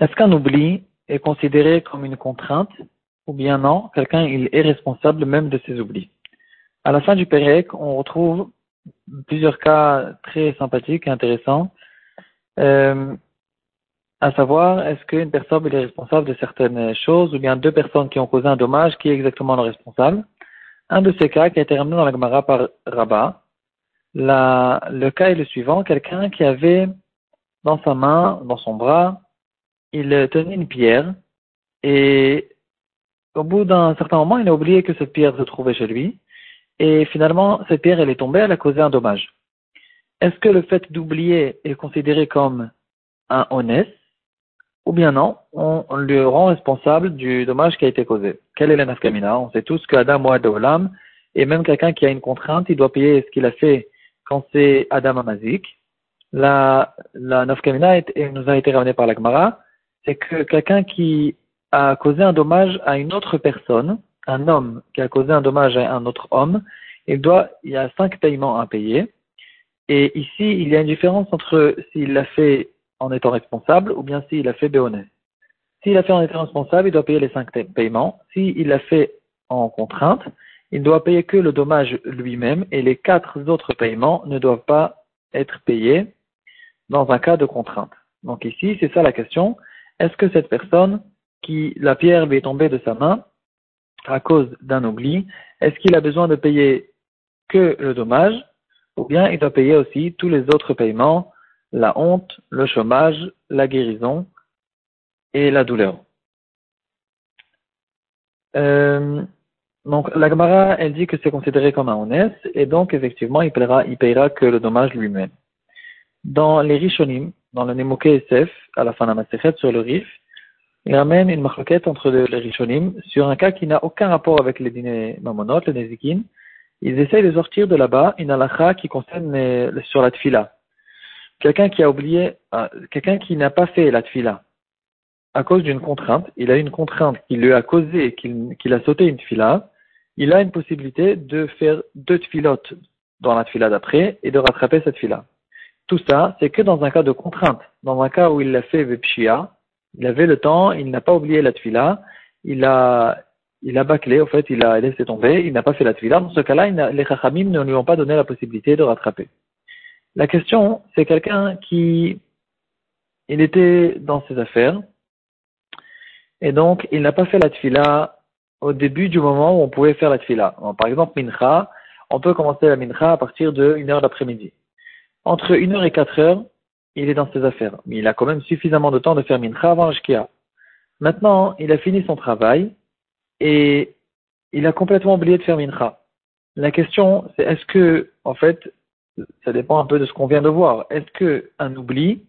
Est-ce qu'un oubli est considéré comme une contrainte ou bien non, quelqu'un il est responsable même de ses oublis. À la fin du Pérec, on retrouve plusieurs cas très sympathiques et intéressants, euh, à savoir est-ce qu'une personne est responsable de certaines choses ou bien deux personnes qui ont causé un dommage, qui est exactement le responsable? Un de ces cas qui a été ramené dans la Gemara par Rabat, le cas est le suivant, quelqu'un qui avait dans sa main, dans son bras, il tenait une pierre et au bout d'un certain moment, il a oublié que cette pierre se trouvait chez lui et finalement, cette pierre, elle est tombée, elle a causé un dommage. Est-ce que le fait d'oublier est considéré comme un honnête ou bien non, on, le rend responsable du dommage qui a été causé. Quelle est la nafkamina On sait tous que Adam ou Adam et même quelqu'un qui a une contrainte, il doit payer ce qu'il a fait quand c'est Adam Amazik la, la Nafkamina nous a été ramenée par la Gemara, c'est que quelqu'un qui a causé un dommage à une autre personne, un homme qui a causé un dommage à un autre homme, il doit, il y a cinq paiements à payer. Et ici, il y a une différence entre s'il l'a fait en étant responsable ou bien s'il l'a fait béonet. S'il l'a fait en étant responsable, il doit payer les cinq paiements. S'il l'a fait en contrainte, il doit payer que le dommage lui-même et les quatre autres paiements ne doivent pas être payés dans un cas de contrainte. Donc ici, c'est ça la question. Est-ce que cette personne qui, la pierre lui est tombée de sa main à cause d'un oubli, est-ce qu'il a besoin de payer que le dommage ou bien il doit payer aussi tous les autres paiements, la honte, le chômage, la guérison et la douleur? Euh, donc la Gemara, elle dit que c'est considéré comme un honnête et donc effectivement il paiera, il paiera que le dommage lui-même. Dans les Rishonim, dans le Nemoke SF, à la fin de la Maserhet sur le Rif, il ramène une marquette entre les Rishonim sur un cas qui n'a aucun rapport avec les dîners mamonot, les Nezikin. Ils essayent de sortir de là-bas une halakha qui concerne sur la tfila. Quelqu'un qui a oublié, euh, quelqu'un qui n'a pas fait la tfila à cause d'une contrainte, il a une contrainte qui lui a causé qu'il a sauté une tfila, il a une possibilité de faire deux tfilotes dans la tfila d'après et de rattraper cette tfila. Tout ça, c'est que dans un cas de contrainte. Dans un cas où il l'a fait Vepshia, il avait le temps, il n'a pas oublié la tfila, il a, il a bâclé, en fait, il a laissé tomber, il n'a pas fait la tfila. Dans ce cas-là, les chachamim ne lui ont pas donné la possibilité de rattraper. La question, c'est quelqu'un qui, il était dans ses affaires, et donc il n'a pas fait la tfila au début du moment où on pouvait faire la tfila. Par exemple, mincha, on peut commencer la mincha à partir de 1 heure d'après-midi entre une heure et quatre heures, il est dans ses affaires. Mais il a quand même suffisamment de temps de faire mincha avant Shkia. Maintenant, il a fini son travail et il a complètement oublié de faire mincha. La question, c'est est-ce que, en fait, ça dépend un peu de ce qu'on vient de voir. Est-ce que un oubli,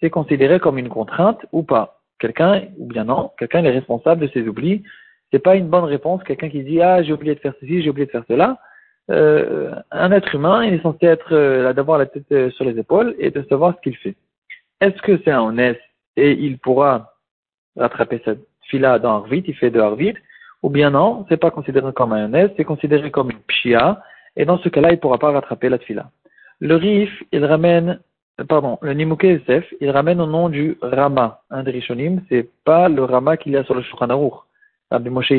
c'est considéré comme une contrainte ou pas? Quelqu'un, ou bien non, quelqu'un est responsable de ses oublis. C'est pas une bonne réponse. Quelqu'un qui dit ah j'ai oublié de faire ceci, j'ai oublié de faire cela euh, un être humain, il est censé être euh, d'avoir la tête euh, sur les épaules et de savoir ce qu'il fait. Est-ce que c'est un honnête et il pourra rattraper cette fila dans Arvit, il fait de Arvit, ou bien non, c'est pas considéré comme un honnête, c'est considéré comme une pshia, et dans ce cas-là, il pourra pas rattraper la fila. Le Rif, il ramène, pardon, le Nimuke SF, il ramène au nom du Rama, un des Rishonim, c'est pas le Rama qu'il y a sur le Shulchan Aruch. Rabbi Moshe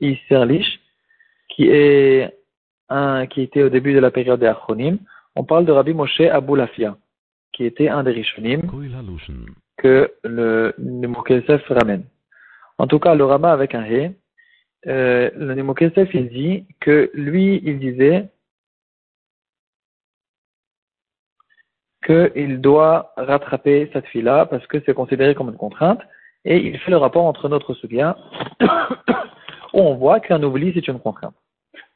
Isherlish, qui est un, qui était au début de la période des Achronim, on parle de Rabbi Moshe Aboulafia, qui était un des Rishonim que le Nemokesef ramène. En tout cas, le Rama avec un He, euh, le Nemokesef, il dit que lui, il disait qu'il doit rattraper cette fille-là parce que c'est considéré comme une contrainte et il fait le rapport entre notre soutien où on voit qu'un oubli c'est une contrainte.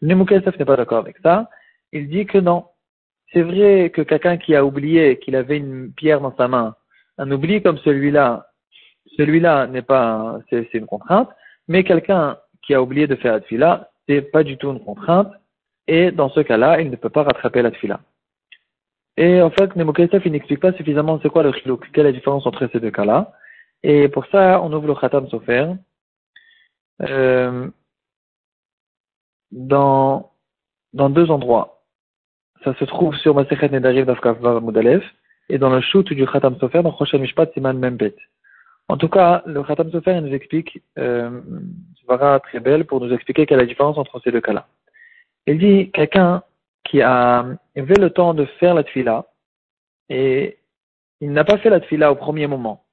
Nemukesef n'est pas d'accord avec ça. Il dit que non. C'est vrai que quelqu'un qui a oublié qu'il avait une pierre dans sa main, un oubli comme celui-là, celui-là n'est pas, c'est une contrainte, mais quelqu'un qui a oublié de faire la tfila, c'est pas du tout une contrainte, et dans ce cas-là, il ne peut pas rattraper la tfila. Et en fait, Nemukesef, il n'explique pas suffisamment c'est quoi le chilouk, quelle est la différence entre ces deux cas-là. Et pour ça, on ouvre le khatam sofer. Euh, dans, dans deux endroits. Ça se trouve sur Masechet Nedarim d'Afkav Moudalev et dans le shoot du Khatam Sofer dans Choshen Mishpat Siman Membet. En tout cas, le Khatam Sofer nous explique, euh, très belle pour nous expliquer quelle est la différence entre ces deux cas-là. Il dit quelqu'un qui a avait le temps de faire la tfila et il n'a pas fait la tfila au premier moment.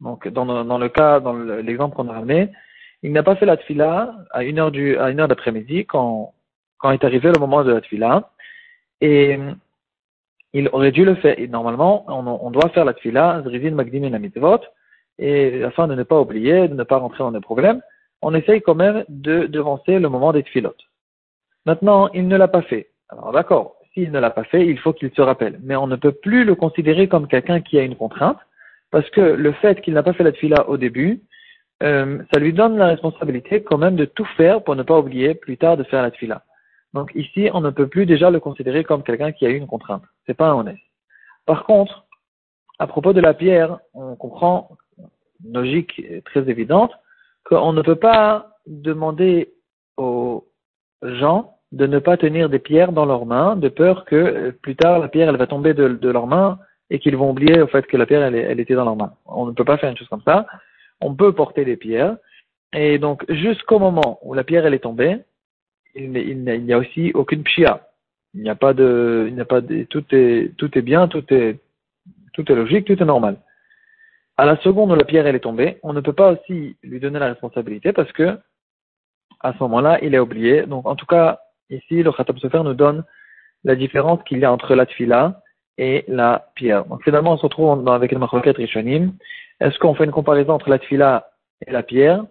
Donc, dans le cas, dans l'exemple qu'on a ramené, il n'a pas fait la tfila à une heure du, à une heure d'après-midi quand, quand est arrivé le moment de la tfila. Et il aurait dû le faire. Et normalement, on, on doit faire la tfila, zrivin magdim et la et afin de ne pas oublier, de ne pas rentrer dans des problèmes, on essaye quand même de devancer le moment des tfilotes. Maintenant, il ne l'a pas fait. Alors d'accord, s'il ne l'a pas fait, il faut qu'il se rappelle. Mais on ne peut plus le considérer comme quelqu'un qui a une contrainte, parce que le fait qu'il n'a pas fait la tfila au début, euh, ça lui donne la responsabilité quand même de tout faire pour ne pas oublier plus tard de faire la tfila. Donc ici, on ne peut plus déjà le considérer comme quelqu'un qui a eu une contrainte. C'est pas un honnête. Par contre, à propos de la pierre, on comprend, logique très évidente, qu'on ne peut pas demander aux gens de ne pas tenir des pierres dans leurs mains, de peur que euh, plus tard la pierre elle va tomber de, de leurs mains et qu'ils vont oublier au fait que la pierre elle, était dans leurs mains. On ne peut pas faire une chose comme ça. On peut porter des pierres et donc jusqu'au moment où la pierre elle est tombée, il, n'y a aussi aucune pshia. Il n'y a pas de, il n'y a pas de, tout est, tout est bien, tout est, tout est logique, tout est normal. À la seconde où la pierre elle est tombée, on ne peut pas aussi lui donner la responsabilité parce que à ce moment-là, il est oublié. Donc, en tout cas, ici, le Khatab nous donne la différence qu'il y a entre la tfila et la pierre. Donc, finalement, on se retrouve avec le Machloket Rishonim. Est-ce qu'on fait une comparaison entre la tfila et la pierre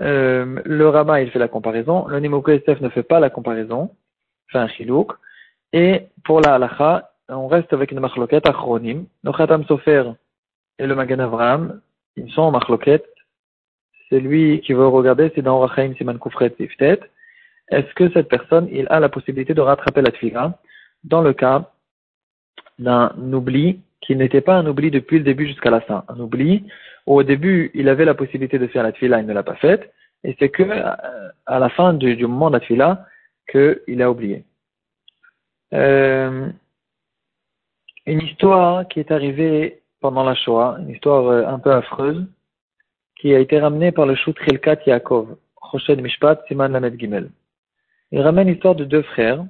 euh, Le Rama, il fait la comparaison. Le Nimoko SF ne fait pas la comparaison. Fait un chilouk. Et pour la halacha, on reste avec une Machloket Achronim. Le Khatam Sofer et le Magan Avram, ils sont en Machloket celui qui veut regarder, c'est dans Rachaim Siman Koufret Tiftet. Est-ce que cette personne, il a la possibilité de rattraper la tfila dans le cas d'un oubli qui n'était pas un oubli depuis le début jusqu'à la fin. Un oubli où au début, il avait la possibilité de faire la tfila, il ne l'a pas faite, et c'est que à la fin du, moment de la tfila qu'il a oublié. Euh, une histoire qui est arrivée pendant la Shoah, une histoire euh, un peu affreuse, qui a été ramené par le Shut Khilkat Yaakov, Choshed Mishpat, Siman Lamed Gimel. Il ramène l'histoire de deux frères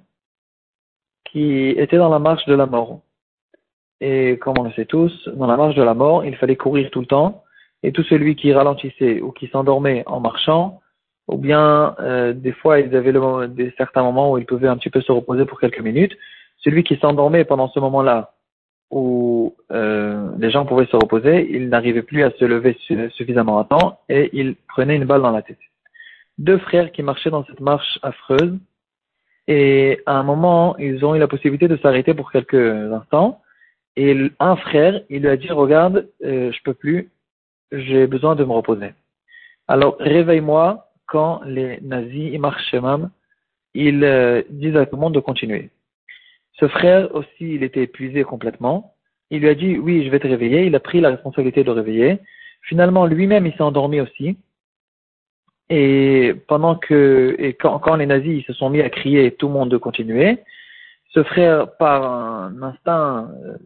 qui étaient dans la marche de la mort. Et comme on le sait tous, dans la marche de la mort, il fallait courir tout le temps, et tout celui qui ralentissait ou qui s'endormait en marchant, ou bien euh, des fois ils avaient le, des certains moments où ils pouvaient un petit peu se reposer pour quelques minutes, celui qui s'endormait pendant ce moment-là où euh, les gens pouvaient se reposer, ils n'arrivaient plus à se lever suffisamment à temps et ils prenaient une balle dans la tête. Deux frères qui marchaient dans cette marche affreuse et à un moment, ils ont eu la possibilité de s'arrêter pour quelques instants et un frère, il lui a dit, regarde, euh, je peux plus, j'ai besoin de me reposer. Alors réveille-moi quand les nazis, même, ils euh, disent à tout le monde de continuer. Ce frère aussi, il était épuisé complètement. Il lui a dit, oui, je vais te réveiller. Il a pris la responsabilité de le réveiller. Finalement, lui-même, il s'est endormi aussi. Et pendant que, et quand, quand, les nazis se sont mis à crier, tout le monde de continuer, ce frère, par un instinct, euh,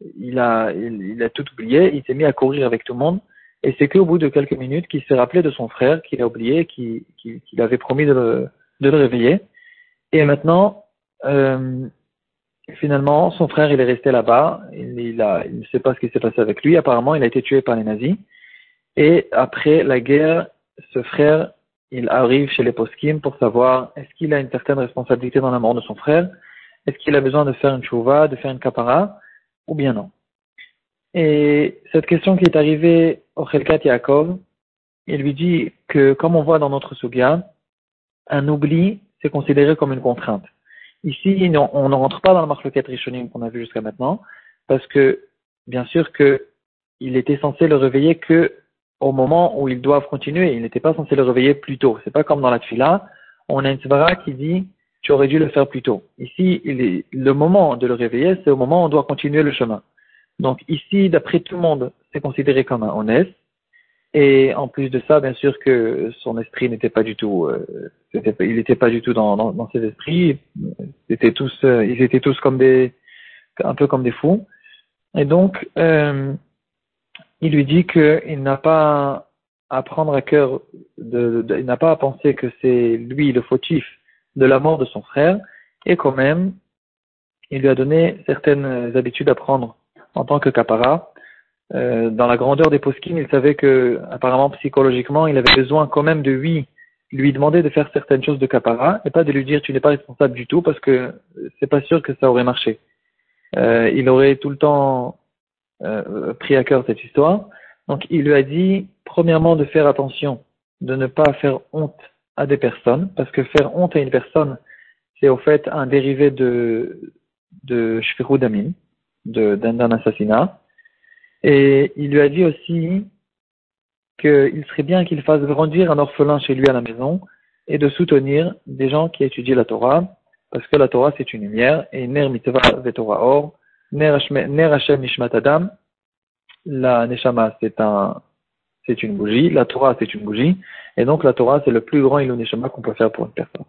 il a, il, a tout oublié, il s'est mis à courir avec tout le monde. Et c'est qu'au bout de quelques minutes qu'il s'est rappelé de son frère, qu'il a oublié, qu'il avait promis de le, réveiller. Et maintenant, euh, finalement, son frère, il est resté là-bas. Il, il, il, ne sait pas ce qui s'est passé avec lui. Apparemment, il a été tué par les nazis. Et après la guerre, ce frère, il arrive chez les poskim pour savoir est-ce qu'il a une certaine responsabilité dans la mort de son frère, est-ce qu'il a besoin de faire une chouva, de faire une kapara, ou bien non. Et cette question qui est arrivée au Chelkat Yaakov, il lui dit que, comme on voit dans notre Sugia, un oubli, c'est considéré comme une contrainte. Ici, on ne rentre pas dans le marloquet Rishonim qu'on a vu jusqu'à maintenant, parce que, bien sûr qu'il était censé le réveiller que au moment où ils doivent continuer. Il n'était pas censé le réveiller plus tôt. C'est pas comme dans la tfila. On a une svara qui dit, tu aurais dû le faire plus tôt. Ici, le moment de le réveiller, c'est au moment où on doit continuer le chemin. Donc ici, d'après tout le monde, c'est considéré comme un honnête. Et en plus de ça, bien sûr que son esprit n'était pas du tout, euh, il n'était pas du tout dans, ses esprits. Ils étaient tous, euh, ils étaient tous comme des, un peu comme des fous. Et donc, euh, il lui dit qu'il n'a pas à prendre à cœur, il n'a pas à penser que c'est lui le fautif de la mort de son frère, et quand même, il lui a donné certaines habitudes à prendre en tant que capara. Euh, dans la grandeur des poskim, il savait que, apparemment, psychologiquement, il avait besoin quand même de lui, lui demander de faire certaines choses de capara, et pas de lui dire tu n'es pas responsable du tout, parce que c'est pas sûr que ça aurait marché. Euh, il aurait tout le temps euh, pris à cœur cette histoire. Donc il lui a dit, premièrement, de faire attention, de ne pas faire honte à des personnes, parce que faire honte à une personne, c'est au fait un dérivé de, de Shfirudamin, d'un assassinat. Et il lui a dit aussi qu'il serait bien qu'il fasse grandir un orphelin chez lui à la maison et de soutenir des gens qui étudient la Torah, parce que la Torah c'est une lumière, et Ner Mitzvah Vetorah Or, Ner Hashem Nishmat Adam, la Neshama c'est un, c'est une bougie, la Torah c'est une bougie, et donc la Torah c'est le plus grand Ilou Neshama qu'on peut faire pour une personne.